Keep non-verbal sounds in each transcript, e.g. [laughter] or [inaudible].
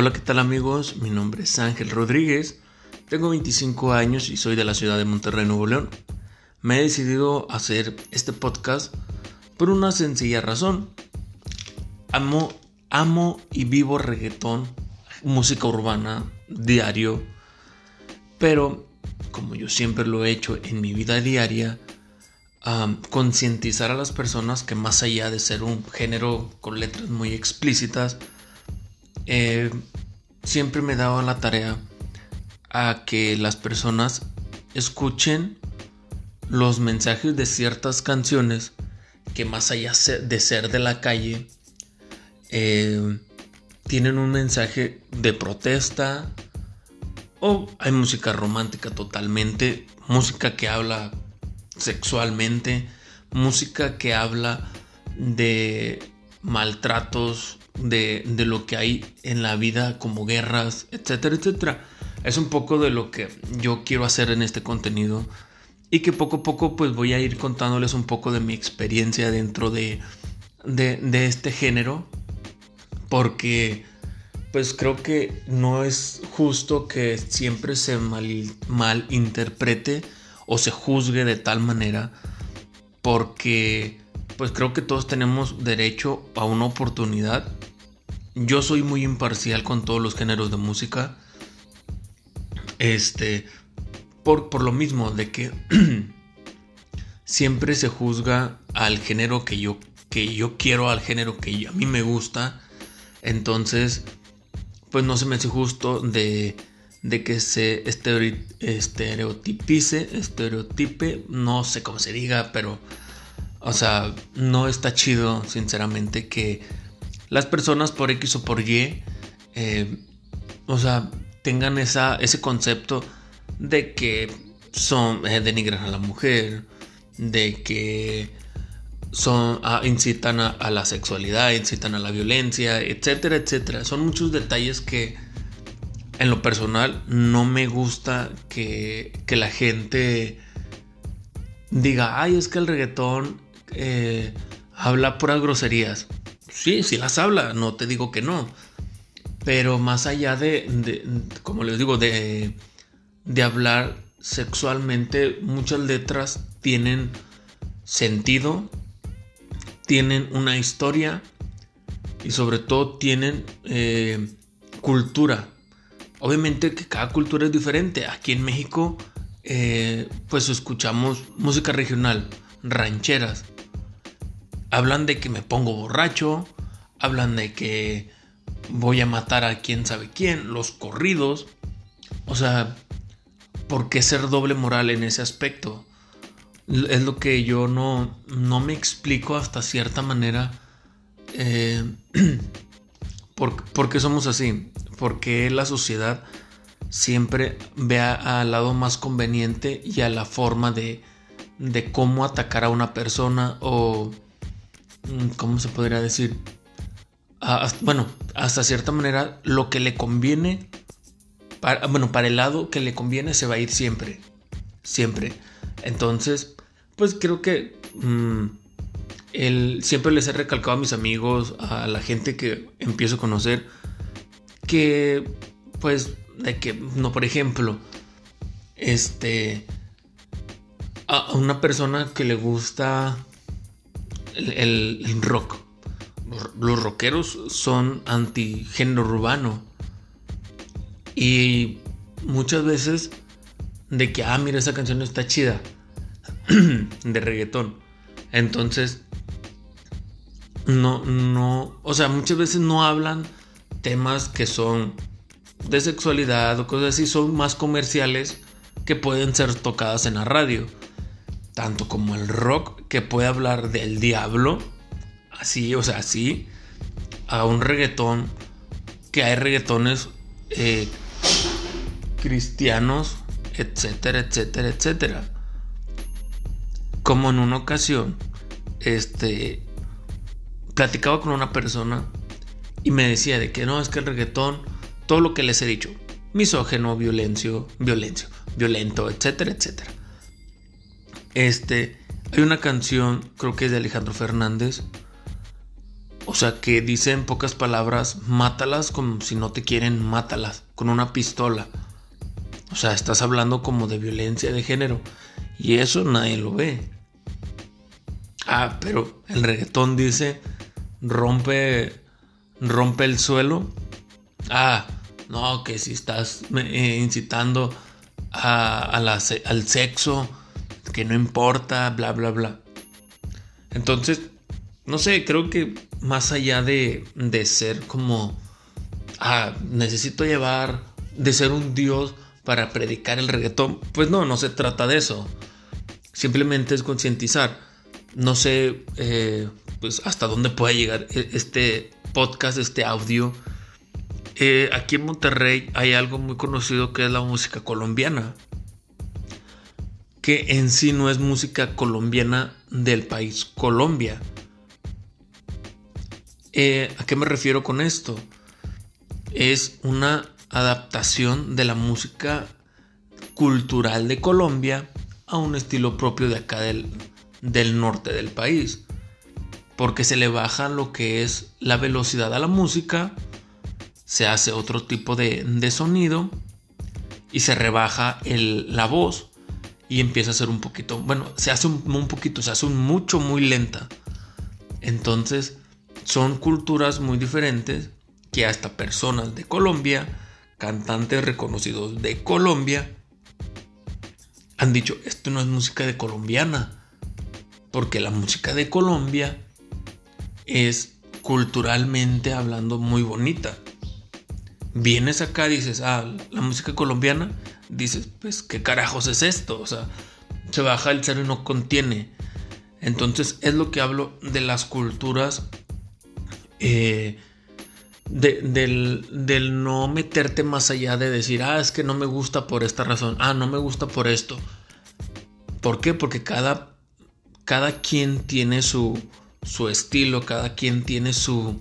Hola, ¿qué tal amigos? Mi nombre es Ángel Rodríguez, tengo 25 años y soy de la ciudad de Monterrey, Nuevo León. Me he decidido hacer este podcast por una sencilla razón. Amo, amo y vivo reggaetón, música urbana, diario, pero como yo siempre lo he hecho en mi vida diaria, concientizar a las personas que más allá de ser un género con letras muy explícitas, eh, siempre me daba la tarea a que las personas escuchen los mensajes de ciertas canciones que más allá de ser de la calle, eh, tienen un mensaje de protesta. O hay música romántica totalmente, música que habla sexualmente, música que habla de maltratos, de, lo que hay en la vida como guerras, etcétera, etcétera. Es un poco de lo que yo quiero hacer en este contenido y que poco a poco pues voy a ir contándoles un poco de mi experiencia dentro de, de, este género porque pues creo que no es justo que siempre se mal, mal interprete o se juzgue de tal manera porque pues creo que todos tenemos derecho a una oportunidad. Yo soy muy imparcial con todos los géneros de música. Este, por, por lo mismo de que [clears throat] siempre se juzga al género que yo, que yo quiero, al género que a mí me gusta. Entonces, pues no se me hace justo de, de que se estereotipice, estereotipe, no sé cómo se diga, pero o sea, no está chido, sinceramente, que las personas por X o por Y, eh, o sea, tengan esa, ese concepto de que son, eh, denigran a la mujer, de que son, ah, incitan a, la sexualidad, incitan a la violencia, etcétera, etcétera. Son muchos detalles que en lo personal no me gusta que, que la gente diga, ay, es que el reggaetón eh, habla puras groserías. Sí, sí las habla, no te digo que no. Pero más allá de, como les digo, de, de hablar sexualmente, muchas letras tienen sentido, tienen una historia y sobre todo tienen eh, cultura. Obviamente que cada cultura es diferente. Aquí en México, eh, pues escuchamos música regional, rancheras hablan de que me pongo borracho, hablan de que voy a matar a quién sabe quién, los corridos. O sea, ¿por qué ser doble moral en ese aspecto? Es lo que yo no, no me explico hasta cierta manera. Eh, [clears throat] por, qué somos así? Porque la sociedad siempre ve al lado más conveniente y a la forma de, de cómo atacar a una persona o ¿cómo se podría decir? Ah, bueno, hasta cierta manera, lo que le conviene, bueno, para el lado que le conviene se va a ir siempre, siempre. Entonces, pues creo que mm, siempre les he recalcado a mis amigos, a la gente que empiezo a conocer, que, pues, de que, no, por ejemplo, este, a una persona que le gusta el, rock. Los, rockeros son anti-género urbano. Y muchas veces de que, ah, mira, esa canción está chida. [clears throat] de reggaetón. Entonces, no, no, o sea, muchas veces no hablan temas que son de sexualidad o cosas así, son más comerciales que pueden ser tocadas en la radio tanto como el rock que puede hablar del diablo, así, o sea, así, a un reggaetón, que hay reggaetones eh, cristianos, etcétera, etcétera, etcétera. Como en una ocasión, este, platicaba con una persona y me decía de que no, es que el reggaetón, todo lo que les he dicho, misógeno, violencio, violencio, violento, etcétera, etcétera. Este, hay una canción, creo que es de Alejandro Fernández, O sea, que dice en pocas palabras, mátalas como si no te quieren, mátalas, con una pistola. O sea, estás hablando como de violencia de género. Y eso nadie lo ve. Ah, pero el reggaetón dice, rompe, rompe el suelo. Ah, no, que si estás eh, incitando a, al sexo, que no importa, bla, bla, bla. Entonces, no sé, creo que más allá de, de ser como, ah, necesito llevar, de ser un dios para predicar el reggaetón, pues no, no se trata de eso. Simplemente es concientizar. No sé, eh, pues hasta dónde puede llegar e-, este podcast, este audio eh, aquí en Monterrey hay algo muy conocido que es la música colombiana. Que en sí no es música colombiana del país Colombia. Eh, ¿A qué me refiero con esto? Es una adaptación de la música cultural de Colombia a un estilo propio de acá del, del norte del país. Porque se le baja lo que es la velocidad a la música se hace otro tipo de, sonido y se rebaja la voz y empieza a ser un poquito, bueno, se hace un, poquito, se hace un mucho, muy lenta. Entonces, son culturas muy diferentes que hasta personas de Colombia, cantantes reconocidos de Colombia, han dicho, esto no es música de colombiana, porque la música de Colombia es culturalmente hablando muy bonita vienes acá, dices, ah, la música colombiana, dices, pues, ¿qué carajos es esto? O sea, se baja el cero y no contiene. Entonces, es lo que hablo de las culturas, eh, del, del, no meterte más allá de decir, ah, es que no me gusta por esta razón, ah, no me gusta por esto. ¿Por qué? Porque cada, cada quien tiene su, su estilo, cada quien tiene su,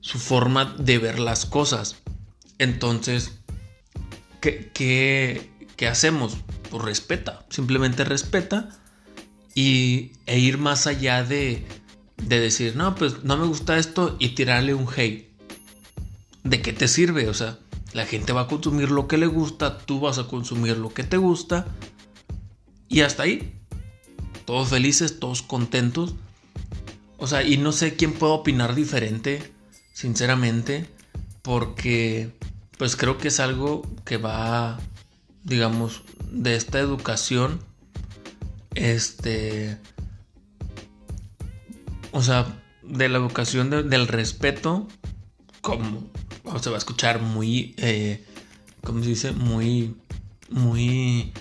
su forma de ver las cosas. Entonces, ¿qué, hacemos? Pues respeta, simplemente respeta y, e ir más allá de, de decir, no, pues no me gusta esto y tirarle un hate. ¿De qué te sirve? O sea, la gente va a consumir lo que le gusta, tú vas a consumir lo que te gusta y hasta ahí. Todos felices, todos contentos. O sea, y no sé quién puede opinar diferente, sinceramente, porque pues creo que es algo que va, digamos, de esta educación, este, o sea, de la educación del respeto, como se va a escuchar muy, eh, ¿cómo se dice? Muy, muy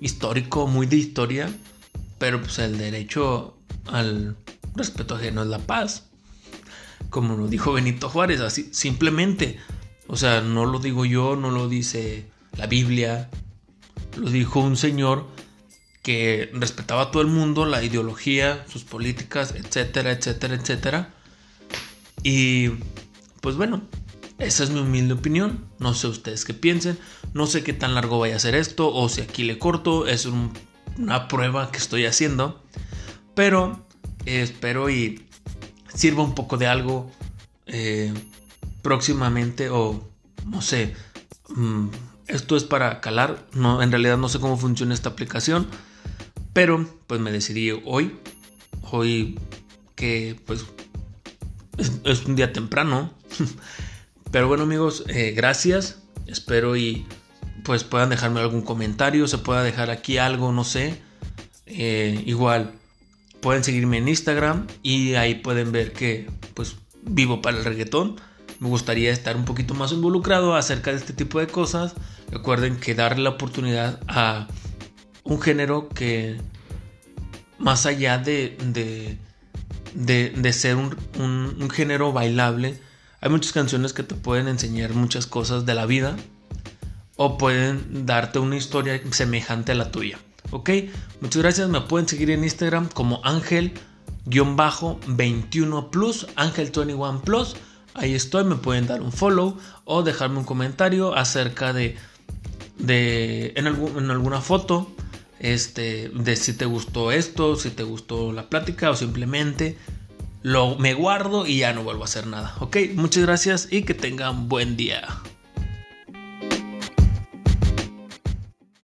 histórico, muy de historia, pero pues el derecho al respeto ajeno es la paz, como lo dijo Benito Juárez, así simplemente o sea, no lo digo yo, no lo dice la Biblia, lo dijo un señor que respetaba a todo el mundo, la ideología, sus políticas, etcétera, etcétera, etcétera. Y pues bueno, esa es mi humilde opinión. No sé ustedes qué piensen. No sé qué tan largo vaya a ser esto o si aquí le corto. Es una prueba que estoy haciendo. Pero espero y sirva un poco de algo. Eh, próximamente o no sé, mm, esto es para calar, no, en realidad no sé cómo funciona esta aplicación, pero pues me decidí hoy, hoy que pues es, un día temprano, [laughs] pero bueno amigos, eh, gracias, espero y pues puedan dejarme algún comentario, se pueda dejar aquí algo, no sé, eh, igual pueden seguirme en Instagram y ahí pueden ver que pues vivo para el reggaetón me gustaría estar un poquito más involucrado acerca de este tipo de cosas. Recuerden que darle la oportunidad a un género que más allá de, de, ser un, género bailable, hay muchas canciones que te pueden enseñar muchas cosas de la vida o pueden darte una historia semejante a la tuya. ¿Ok? Muchas gracias. Me pueden seguir en Instagram como Ángel-21 Plus, Ángel21 Plus. Ahí estoy, me pueden dar un follow o dejarme un comentario acerca de, de en, alguna foto, este, de si te gustó esto, si te gustó la plática o simplemente lo, me guardo y ya no vuelvo a hacer nada. Ok, muchas gracias y que tengan buen día.